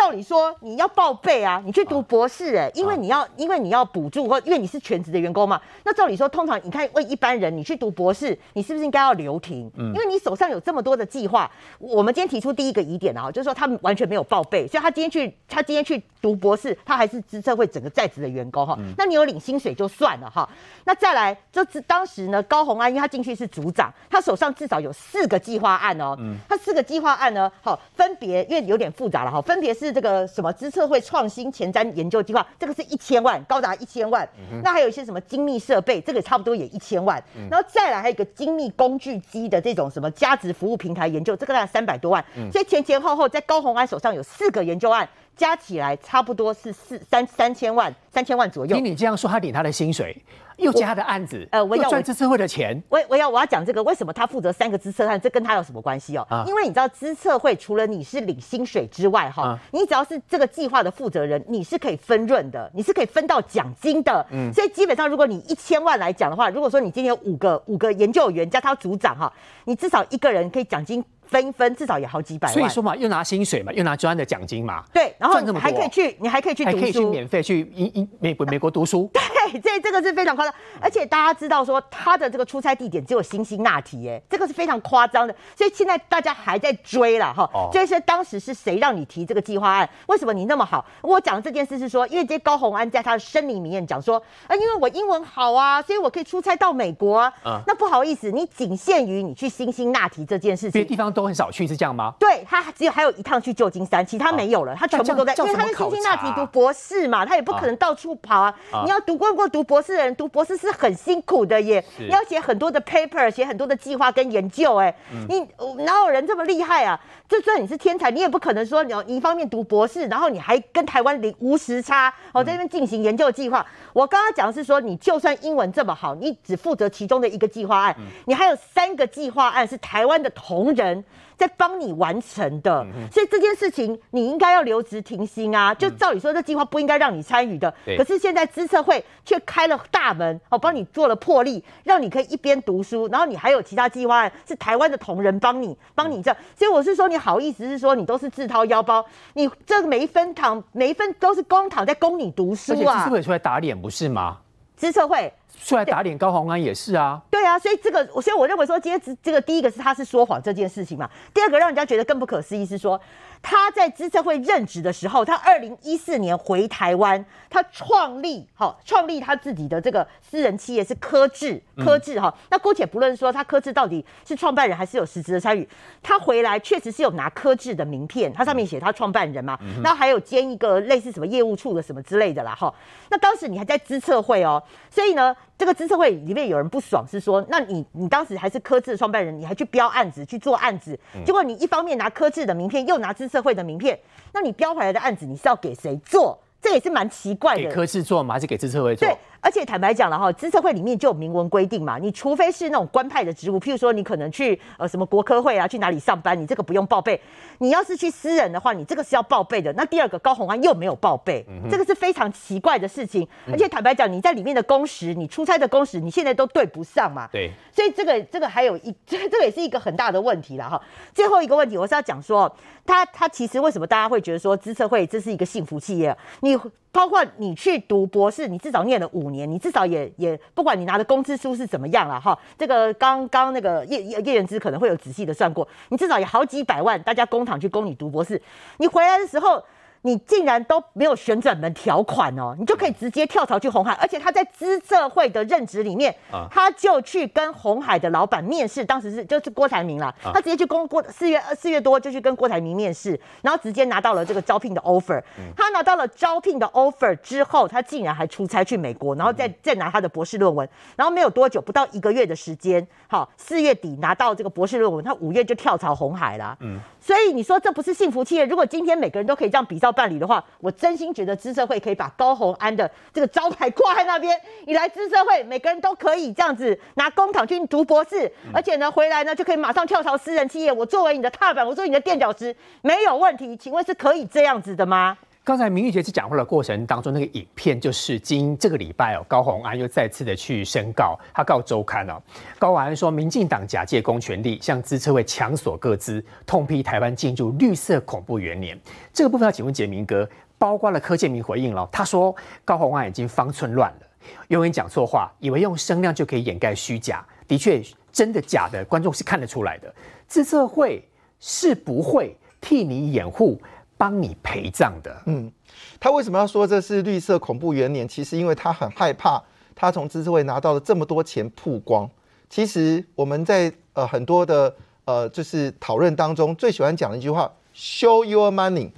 照理说你要报备啊，你去读博士哎，因为你要因为你要补助或因为你是全职的员工嘛。那照理说，通常你看为一般人，你去读博士，你是不是应该要留停？嗯，因为你手上有这么多的计划。我们今天提出第一个疑点啊，就是说他们完全没有报备，所以他今天去他今天去读博士，他还是资策会整个在职的员工哈。那你有领薪水就算了哈。那再来就是当时呢，高红安因为他进去是组长，他手上至少有四个计划案哦。嗯，他四个计划案呢，好分别因为有点复杂了哈，分别。是这个什么资策会创新前瞻研究计划，这个是一千万，高达一千万。那还有一些什么精密设备，这个差不多也一千万。然后再来还有一个精密工具机的这种什么价值服务平台研究，这个大概三百多万。所以前前后后在高鸿安手上有四个研究案。加起来差不多是四三三千万，三千万左右。听你这样说，他领他的薪水，又接他的案子，呃，我要赚资策会的钱。我我要我要讲这个，为什么他负责三个资策案？这跟他有什么关系哦？因为你知道资策会除了你是领薪水之外，哈，你只要是这个计划的负责人，你是可以分润的，你是可以分到奖金的。嗯，所以基本上如果你一千万来讲的话，如果说你今天有五个五个研究员加他组长哈，你至少一个人可以奖金。分一分，至少也好几百万。所以说嘛，又拿薪水嘛，又拿专的奖金嘛。对，然后你还可以去，你还可以去读书，还可以去免费去英英美美国读书。对，这这个是非常夸张，而且大家知道说他的这个出差地点只有辛辛那提，哎，这个是非常夸张的。所以现在大家还在追了哈，追是当时是谁让你提这个计划案？为什么你那么好？我讲这件事是说，因为这高鸿安在他的声明里面讲说，啊，因为我英文好啊，所以我可以出差到美国啊。那不好意思，你仅限于你去辛辛那提这件事情，别地方都很少去，是这样吗？对他只有还有一趟去旧金山，其他没有了，他全部都在，因为他在辛辛那提读博士嘛，他也不可能到处跑啊。你要读过过读博士的人，读博士是很辛苦的耶，你要写很多的 paper，写很多的计划跟研究，哎，你哪有人这么厉害啊？就算你是天才，你也不可能说你你一方面读博士，然后你还跟台湾零无时差，哦，在那边进行研究计划。我刚刚讲的是说，你就算英文这么好，你只负责其中的一个计划案，你还有三个计划案是台湾的同仁。在帮你完成的，所以这件事情你应该要留职停薪啊！就照理说，这计划不应该让你参与的。可是现在资策会却开了大门，哦，帮你做了破例，让你可以一边读书，然后你还有其他计划案是台湾的同仁帮你帮你这。所以我是说，你好意思是说你都是自掏腰包，你这每一分躺每一分都是公帑在供你读书啊！资策会出来打脸不是吗？资策会。出来打脸高鸿安也是啊，对啊，所以这个，所以我认为说，今天这个第一个是他是说谎这件事情嘛，第二个让人家觉得更不可思议是说。他在资策会任职的时候，他二零一四年回台湾，他创立好创立他自己的这个私人企业是科智科智哈。那姑且不论说他科智到底是创办人还是有实质的参与，他回来确实是有拿科智的名片，他上面写他创办人嘛，那还有兼一个类似什么业务处的什么之类的啦哈。那当时你还在资策会哦，所以呢，这个资策会里面有人不爽，是说，那你你当时还是科智的创办人，你还去标案子去做案子，结果你一方面拿科智的名片，又拿资策会的名片，那你标回来的案子你是要给谁做？这也是蛮奇怪的。给科智做吗？还是给资策会做？对。而且坦白讲了哈，资策会里面就有明文规定嘛，你除非是那种官派的职务，譬如说你可能去呃什么国科会啊，去哪里上班，你这个不用报备。你要是去私人的话，你这个是要报备的。那第二个高红安又没有报备，这个是非常奇怪的事情。而且坦白讲，你在里面的工时，你出差的工时，你现在都对不上嘛。对。所以这个这个还有一这 这个也是一个很大的问题了哈。最后一个问题，我是要讲说，他他其实为什么大家会觉得说资策会这是一个幸福企业？你包括你去读博士，你至少念了五年，你至少也。也不管你拿的工资书是怎么样了哈，这个刚刚那个叶叶叶元之可能会有仔细的算过，你至少有好几百万，大家工厂去供你读博士，你回来的时候，你竟然都没有旋转门条款哦，你就可以直接跳槽去红海，而且他在资策会的任职里面，他就去跟红海的老板面试，当时是就是郭台铭啦，他直接去跟郭四月四月多就去跟郭台铭面试，然后直接拿到了这个招聘的 offer。他拿到了招聘的 offer 之后，他竟然还出差去美国，然后再再拿他的博士论文，然后没有多久，不到一个月的时间，好，四月底拿到这个博士论文，他五月就跳槽红海了。嗯，所以你说这不是幸福企业？如果今天每个人都可以这样比照。办理的话，我真心觉得资策会可以把高红安的这个招牌挂在那边。你来资策会，每个人都可以这样子拿公帑去读博士，而且呢，回来呢就可以马上跳槽私人企业。我作为你的踏板，我作为你的垫脚石，没有问题。请问是可以这样子的吗？刚才明玉姐在讲话的过程当中，那个影片就是今这个礼拜哦，高鸿安又再次的去申告，他告周刊哦，高鸿安说，民进党假借公权力向资策会强索各资，痛批台湾进入绿色恐怖元年。这个部分要请问杰明哥，包括了柯建明回应了，他说高鸿安已经方寸乱了，永远讲错话，以为用声量就可以掩盖虚假，的确真的假的，观众是看得出来的。资策会是不会替你掩护。帮你陪葬的，嗯，他为什么要说这是绿色恐怖元年？其实因为他很害怕，他从知识会拿到了这么多钱曝光。其实我们在呃很多的呃就是讨论当中，最喜欢讲的一句话：show your money，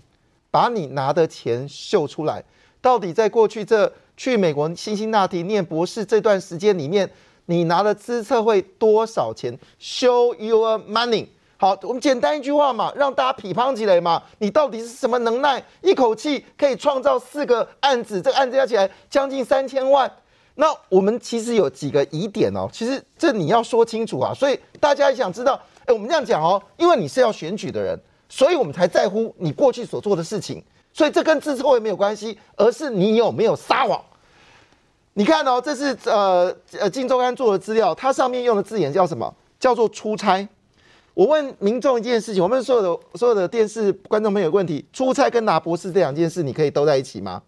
把你拿的钱秀出来。到底在过去这去美国辛辛那提念博士这段时间里面，你拿了资策会多少钱？show your money。好，我们简单一句话嘛，让大家匹乓起来嘛。你到底是什么能耐？一口气可以创造四个案子，这个案子加起来将近三千万。那我们其实有几个疑点哦，其实这你要说清楚啊。所以大家也想知道，哎，我们这样讲哦，因为你是要选举的人，所以我们才在乎你过去所做的事情。所以这跟支持会没有关系，而是你有没有撒谎。你看哦，这是呃呃《金周刊》做的资料，它上面用的字眼叫什么？叫做出差。我问民众一件事情，我们所有的所有的电视观众朋友问题：出差跟拿博士这两件事，你可以都在一起吗？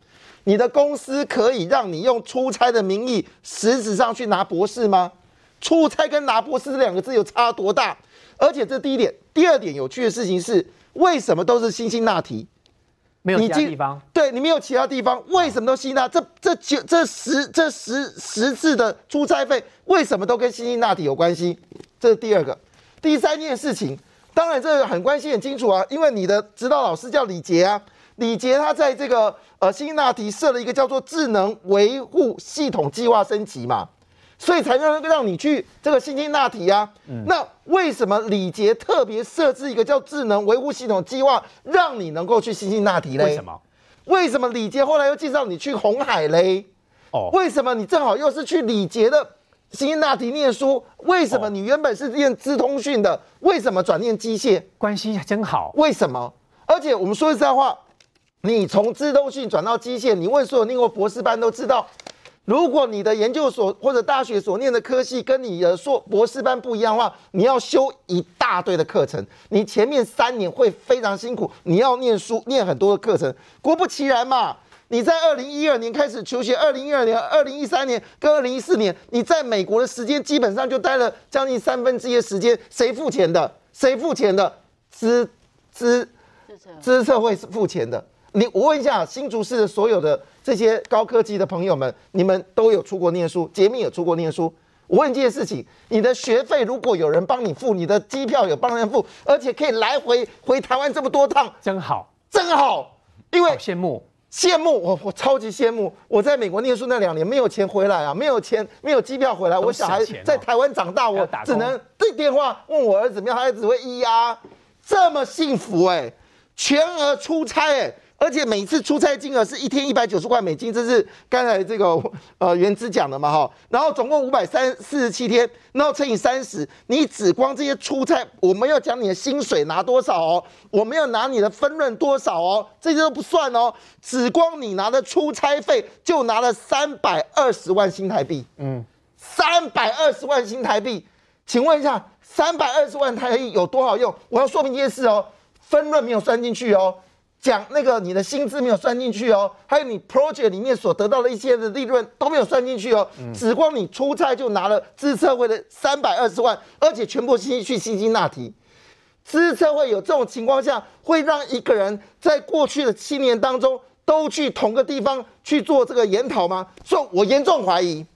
你的公司可以让你用出差的名义，实质上去拿博士吗？出差跟拿博士这两个字有差多大？而且这第一点，第二点有趣的事情是，为什么都是辛辛那提？没有其他地方？对你没有其他地方，为什么都辛纳？这这九这十这十十次的出差费，为什么都跟辛辛那提有关系？这是第二个。第三件事情，当然这个很关系很清楚啊，因为你的指导老师叫李杰啊，李杰他在这个呃新纳提设了一个叫做智能维护系统计划升级嘛，所以才让让你去这个新兴纳提啊。那为什么李杰特别设置一个叫智能维护系统计划，让你能够去新兴纳提嘞？为什么？为什么李杰后来又介绍你去红海嘞？哦，为什么你正好又是去李杰的？辛纳提念书，为什么你原本是念资通讯的？为什么转念机械？关系真好。为什么？而且我们说实在话，你从资通讯转到机械，你问所有念过博士班都知道，如果你的研究所或者大学所念的科系跟你的硕博士班不一样的话，你要修一大堆的课程，你前面三年会非常辛苦，你要念书念很多的课程。果不其然嘛。你在二零一二年开始求学，二零一二年、二零一三年跟二零一四年，你在美国的时间基本上就待了将近三分之一的时间。谁付钱的？谁付钱的？资资资策会是付钱的。你我问一下，新竹市的所有的这些高科技的朋友们，你们都有出国念书，杰米有出国念书。我问一件事情：你的学费如果有人帮你付，你的机票有帮人付，而且可以来回回台湾这么多趟，真好，真好，因为羡慕。羡慕我，我超级羡慕。我在美国念书那两年没有钱回来啊，没有钱，没有机票回来。我小孩在台湾长大，我只能对电话问我儿子怎么样，他儿子会咿呀，这么幸福哎，全额出差哎。而且每次出差金额是一天一百九十块美金，这是刚才这个 呃原资讲的嘛哈。然后总共五百三四十七天，然后乘以三十，你只光这些出差，我们要讲你的薪水拿多少哦，我们要拿你的分润多少哦，这些都不算哦，只光你拿的出差费就拿了三百二十万新台币。嗯，三百二十万新台币，请问一下，三百二十万台币有多好用？我要说明一件事哦，分润没有算进去哦。讲那个你的薪资没有算进去哦，还有你 project 里面所得到的一些的利润都没有算进去哦，只光你出差就拿了资策会的三百二十万，而且全部去去新兴那提，资策会有这种情况下，会让一个人在过去的七年当中都去同个地方去做这个研讨吗？所以我严重怀疑，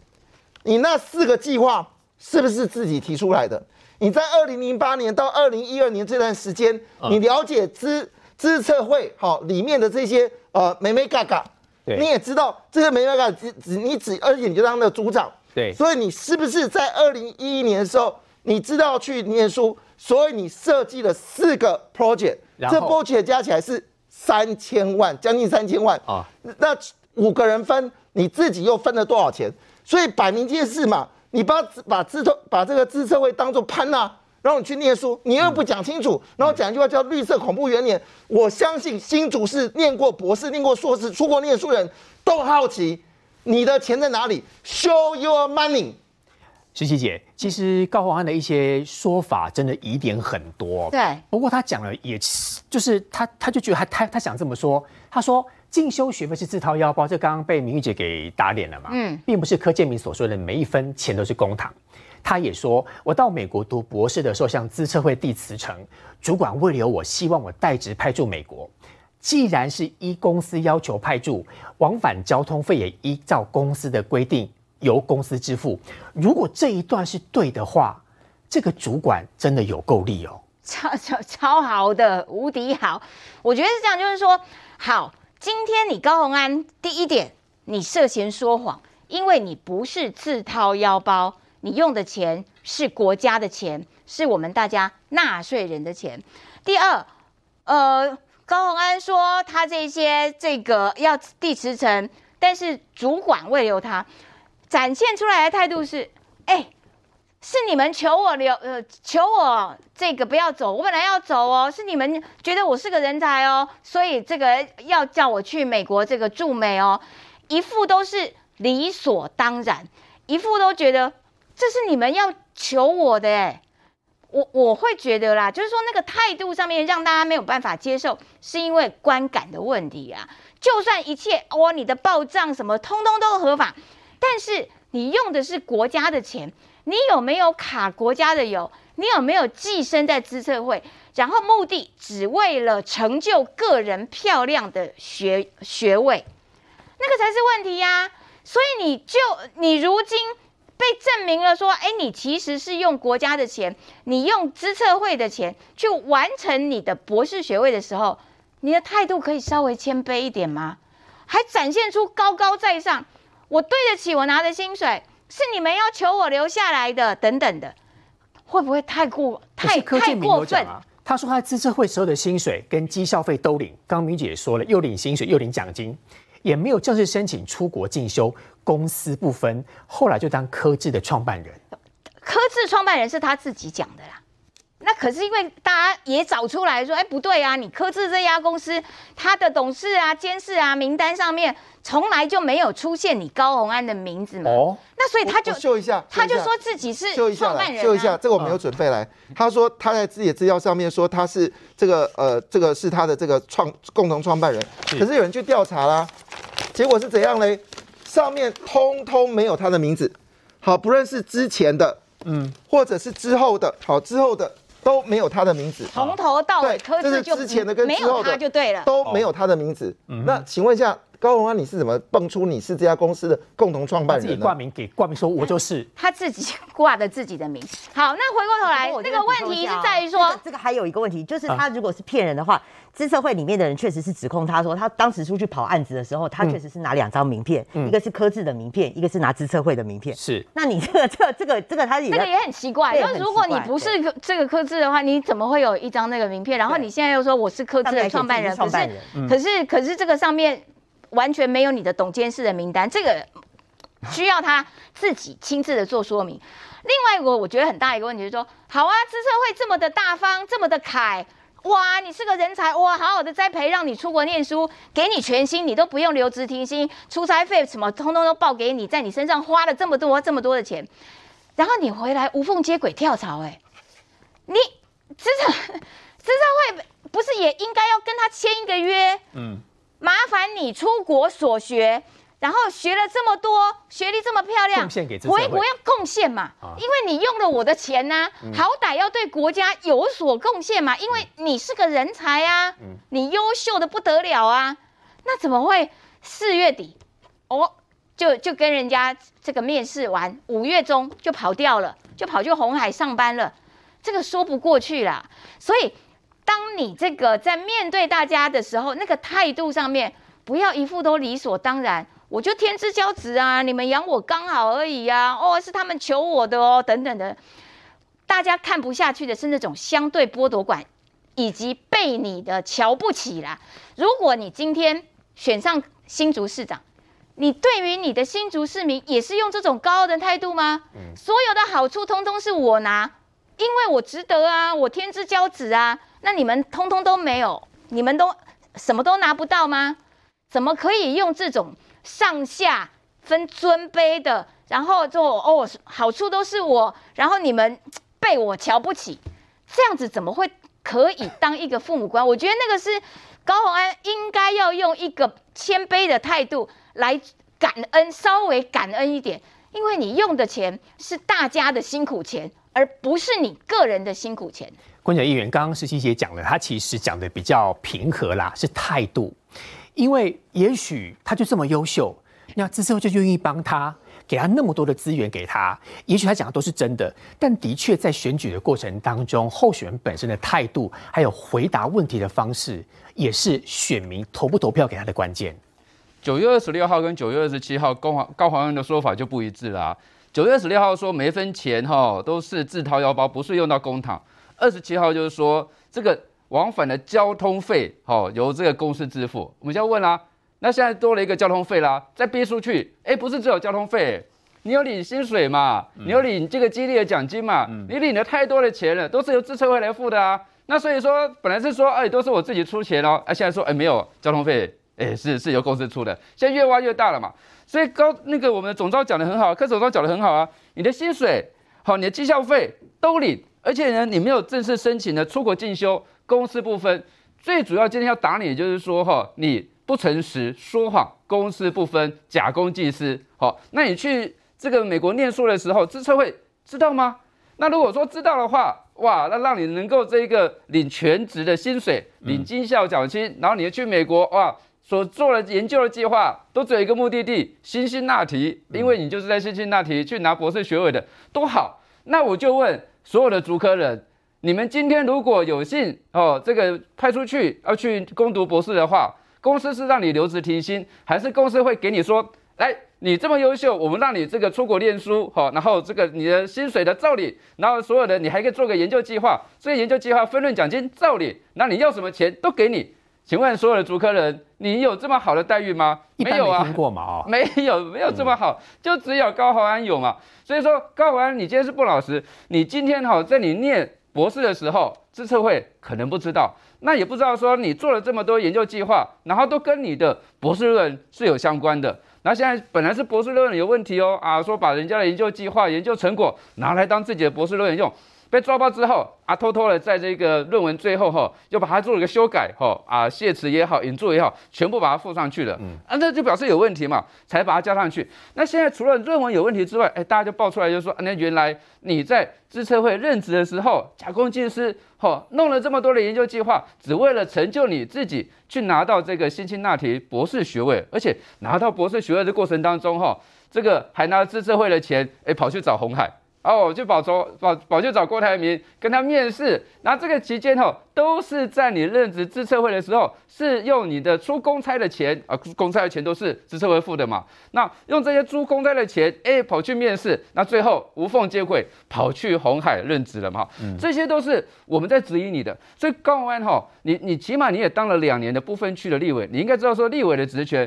你那四个计划是不是自己提出来的？你在二零零八年到二零一二年这段时间，你了解资资策会好里面的这些呃美美嘎嘎，你也知道这些美美嘎只只你只而且你就当的组长，对，所以你是不是在二零一一年的时候，你知道去念书，所以你设计了四个 project，这 project 加起来是三千万，将近三千万。啊，那五个人分，你自己又分了多少钱？所以摆明件事嘛。你把把资策把这个资策会当做潘呐，然后你去念书，你又不讲清楚，然后讲一句话叫绿色恐怖元年。我相信新竹是念过博士、念过硕士、出国念书人都好奇，你的钱在哪里？Show your money。徐琪姐，其实高鸿安的一些说法真的疑点很多。对，不过他讲了，也就是他他就觉得他他他想这么说，他说。进修学费是自掏腰包，这刚刚被明玉姐给打脸了嘛？嗯，并不是柯建明所说的每一分钱都是公帑。他也说，我到美国读博士的时候向资策会递辞呈，主管为了我希望我代职派驻美国。既然是依公司要求派驻，往返交通费也依照公司的规定由公司支付。如果这一段是对的话，这个主管真的有够力哦，超超超好的，无敌好。我觉得是这样，就是说好。今天你高鸿安第一点，你涉嫌说谎，因为你不是自掏腰包，你用的钱是国家的钱，是我们大家纳税人的钱。第二，呃，高鸿安说他这些这个要递辞呈，但是主管未留他，展现出来的态度是，哎。是你们求我留，呃，求我这个不要走，我本来要走哦，是你们觉得我是个人才哦，所以这个要叫我去美国这个驻美哦，一副都是理所当然，一副都觉得这是你们要求我的哎，我我会觉得啦，就是说那个态度上面让大家没有办法接受，是因为观感的问题啊。就算一切哦，你的报账什么通通都合法，但是你用的是国家的钱。你有没有卡国家的油？你有没有寄生在资策会？然后目的只为了成就个人漂亮的学学位，那个才是问题呀！所以你就你如今被证明了说，哎，你其实是用国家的钱，你用资策会的钱去完成你的博士学位的时候，你的态度可以稍微谦卑一点吗？还展现出高高在上，我对得起我拿的薪水。是你们要求我留下来的，等等的，会不会太过太太过分？他说他资策会时候的薪水跟绩效费都领，刚明姐也说了，又领薪水又领奖金，也没有正式申请出国进修，公私不分，后来就当科智的创办人。科智创办人是他自己讲的啦。那可是因为大家也找出来说，哎，不对啊，你科智这家公司，他的董事啊、监事啊名单上面从来就没有出现你高鸿安的名字嘛。哦，那所以他就秀一下，他就说自己是创办人。秀一下，这个我没有准备来。他说他在自己的资料上面说他是这个呃，这个是他的这个创共同创办人。可是有人去调查啦，结果是怎样嘞？上面通通没有他的名字。好，不论是之前的，嗯，或者是之后的，好之后的。都没有他的名字，从头到尾，这是之前的跟之后的就对了，都没有他的名字。那请问一下，高鸿安，你是怎么蹦出你是这家公司的共同创办人？自己挂名给挂名说，我就是他自己挂的自己的名。好，那回过头来，那个问题是在于说，这个还有一个问题，就是他如果是骗人的话。资策会里面的人确实是指控他说，他当时出去跑案子的时候，他确实是拿两张名片，一个是科智的名片，一个是拿资策会的名片。是，那你这个、这、个这个、这个，他这个也很奇怪。就是如果你不是这个科智的话，你怎么会有一张那个名片？然后你现在又说我是科智的创办人，可是可是可是这个上面完全没有你的董监事的名单，这个需要他自己亲自的做说明。另外一个我觉得很大一个问题是说，好啊，资策会这么的大方，这么的凯。哇，你是个人才哇！好好的栽培，让你出国念书，给你全薪，你都不用留职停薪，出差费什么通通都报给你，在你身上花了这么多这么多的钱，然后你回来无缝接轨跳槽，哎，你资策资策会不是也应该要跟他签一个约？嗯，麻烦你出国所学，然后学了这么多，学历这么漂亮，回国要贡献嘛？因为你用了我的钱呢，好歹要对国家有所贡献嘛。因为你是个人才啊，你优秀的不得了啊，那怎么会四月底哦就就跟人家这个面试完，五月中就跑掉了，就跑去红海上班了？这个说不过去啦。所以，当你这个在面对大家的时候，那个态度上面不要一副都理所当然。我就天之骄子啊！你们养我刚好而已呀！哦，是他们求我的哦，等等的。大家看不下去的是那种相对剥夺感，以及被你的瞧不起啦。如果你今天选上新竹市长，你对于你的新竹市民也是用这种高傲的态度吗？嗯。所有的好处通通是我拿，因为我值得啊，我天之骄子啊。那你们通通都没有，你们都什么都拿不到吗？怎么可以用这种？上下分尊卑的，然后就哦，好处都是我，然后你们被我瞧不起，这样子怎么会可以当一个父母官？我觉得那个是高鸿安应该要用一个谦卑的态度来感恩，稍微感恩一点，因为你用的钱是大家的辛苦钱，而不是你个人的辛苦钱。关小议员刚刚石琪姐讲了，他其实讲的比较平和啦，是态度。因为也许他就这么优秀，那资策就愿意帮他，给他那么多的资源给他。也许他讲的都是真的，但的确在选举的过程当中，候选人本身的态度，还有回答问题的方式，也是选民投不投票给他的关键。九月二十六号跟九月二十七号，高黄高黄安的说法就不一致啦。九月二十六号说每分钱哈都是自掏腰包，不是用到公帑。二十七号就是说这个。往返的交通费，哈由这个公司支付。我们就要问啦，那现在多了一个交通费啦，再逼出去，哎，不是只有交通费，你有领薪水嘛？你有领这个激励的奖金嘛？你领了太多的钱了，都是由自车会来付的啊。那所以说，本来是说，哎，都是我自己出钱哦，哎，现在说，哎，没有交通费，哎，是是由公司出的。现在越挖越大了嘛，所以高那个我们的总招讲的很好，柯总招讲的很好啊，你的薪水好，你的绩效费都领，而且呢，你没有正式申请的出国进修。公司不分，最主要今天要打你，就是说哈，你不诚实、说谎，公司不分，假公济私。好，那你去这个美国念书的时候，资策会知道吗？那如果说知道的话，哇，那让你能够这个领全职的薪水，领绩效奖金，然后你去美国哇，所做的研究的计划都只有一个目的地，辛辛那提，因为你就是在辛辛那提去拿博士学位的，多好。那我就问所有的主科人。你们今天如果有幸哦，这个派出去要去攻读博士的话，公司是让你留职停薪，还是公司会给你说，来，你这么优秀，我们让你这个出国念书，好，然后这个你的薪水的照理，然后所有的你还可以做个研究计划，这个研究计划分润奖金照理，那你要什么钱都给你。请问所有的主科人，你有这么好的待遇吗？没有啊，听过吗？没有，没有这么好，就只有高豪安有嘛。所以说高豪安，你今天是不老实，你今天哈在你念。博士的时候，资策会可能不知道，那也不知道说你做了这么多研究计划，然后都跟你的博士论文是有相关的。那现在本来是博士论文有问题哦，啊，说把人家的研究计划、研究成果拿来当自己的博士论文用。被抓包之后啊，偷偷的在这个论文最后哈，又把它做了一个修改哈啊，谢词也好，引注也好，全部把它附上去了。嗯，啊，那就表示有问题嘛，才把它加上去。那现在除了论文有问题之外，哎，大家就爆出来就说，那原来你在资策会任职的时候，假公济私，哈，弄了这么多的研究计划，只为了成就你自己去拿到这个辛辛那提博士学位，而且拿到博士学位的过程当中哈，这个还拿资策会的钱，哎，跑去找红海。哦，就保州保保就找郭台铭跟他面试，那这个期间吼，都是在你任职资策会的时候，是用你的出公差的钱啊，公差的钱都是资策会付的嘛。那用这些出公差的钱，哎，跑去面试，那最后无缝接轨，跑去红海任职了嘛。这些都是我们在质疑你的。所以高安哈，你你起码你也当了两年的不分区的立委，你应该知道说立委的职权。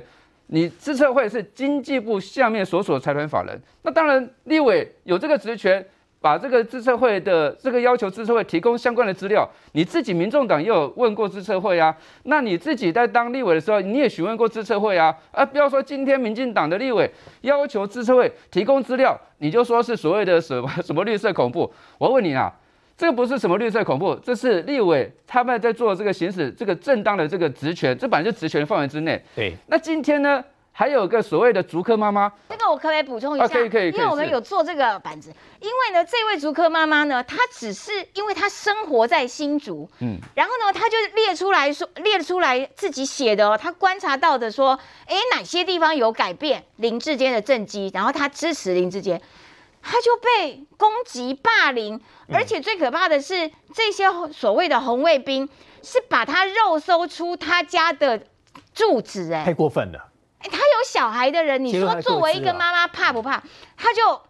你资策会是经济部下面所属的财团法人，那当然立委有这个职权，把这个资策会的这个要求资策会提供相关的资料。你自己民众党也有问过资策会啊，那你自己在当立委的时候，你也询问过资策会啊，啊，不要说今天民进党的立委要求资策会提供资料，你就说是所谓的什么什么绿色恐怖。我问你啊。这个不是什么绿色恐怖，这是立委他们在做这个行使这个正当的这个职权，这本来就职权范围之内。对，那今天呢，还有个所谓的竹科妈妈，这个我可不可以补充一下？可以可以，因为我们有做这个板子。因为呢，这位竹科妈妈呢，她只是因为她生活在新竹，嗯，然后呢，她就列出来说，列出来自己写的哦，她观察到的说，哎，哪些地方有改变林志坚的政绩，然后她支持林志坚，她就被攻击霸凌，而且最可怕的是，这些所谓的红卫兵是把他肉搜出他家的住址，哎，太过分了。他有小孩的人，你说作为一个妈妈怕不怕？他就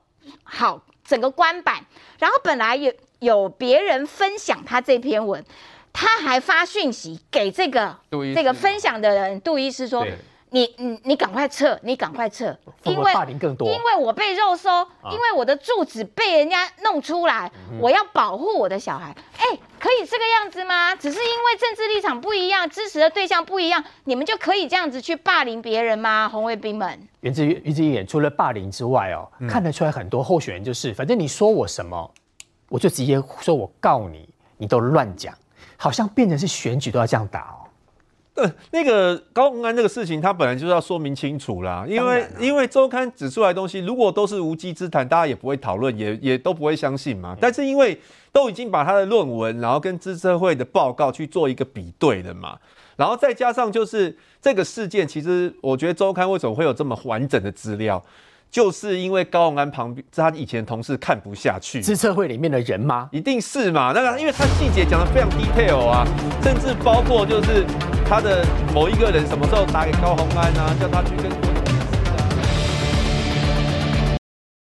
好整个官版，然后本来有有别人分享他这篇文，他还发讯息给这个这个分享的人杜医师说。你你你赶快撤，你赶快撤，因为霸凌更多因为我被肉收，因为我的住址被人家弄出来，我要保护我的小孩。哎，可以这个样子吗？只是因为政治立场不一样，支持的对象不一样，你们就可以这样子去霸凌别人吗？红卫兵们，源自于于这一点，除了霸凌之外哦，看得出来很多候选人就是，反正你说我什么，我就直接说我告你，你都乱讲，好像变成是选举都要这样打哦。对，那个高鸿安这个事情，他本来就是要说明清楚啦。因为因为周刊指出来东西，如果都是无稽之谈，大家也不会讨论，也也都不会相信嘛。但是因为都已经把他的论文，然后跟资策会的报告去做一个比对了嘛，然后再加上就是这个事件，其实我觉得周刊为什么会有这么完整的资料？就是因为高鸿安旁边他以前同事看不下去，是社会里面的人吗？一定是嘛？那个，因为他细节讲的非常 detail 啊，甚至包括就是他的某一个人什么时候打给高洪安啊，叫他去跟。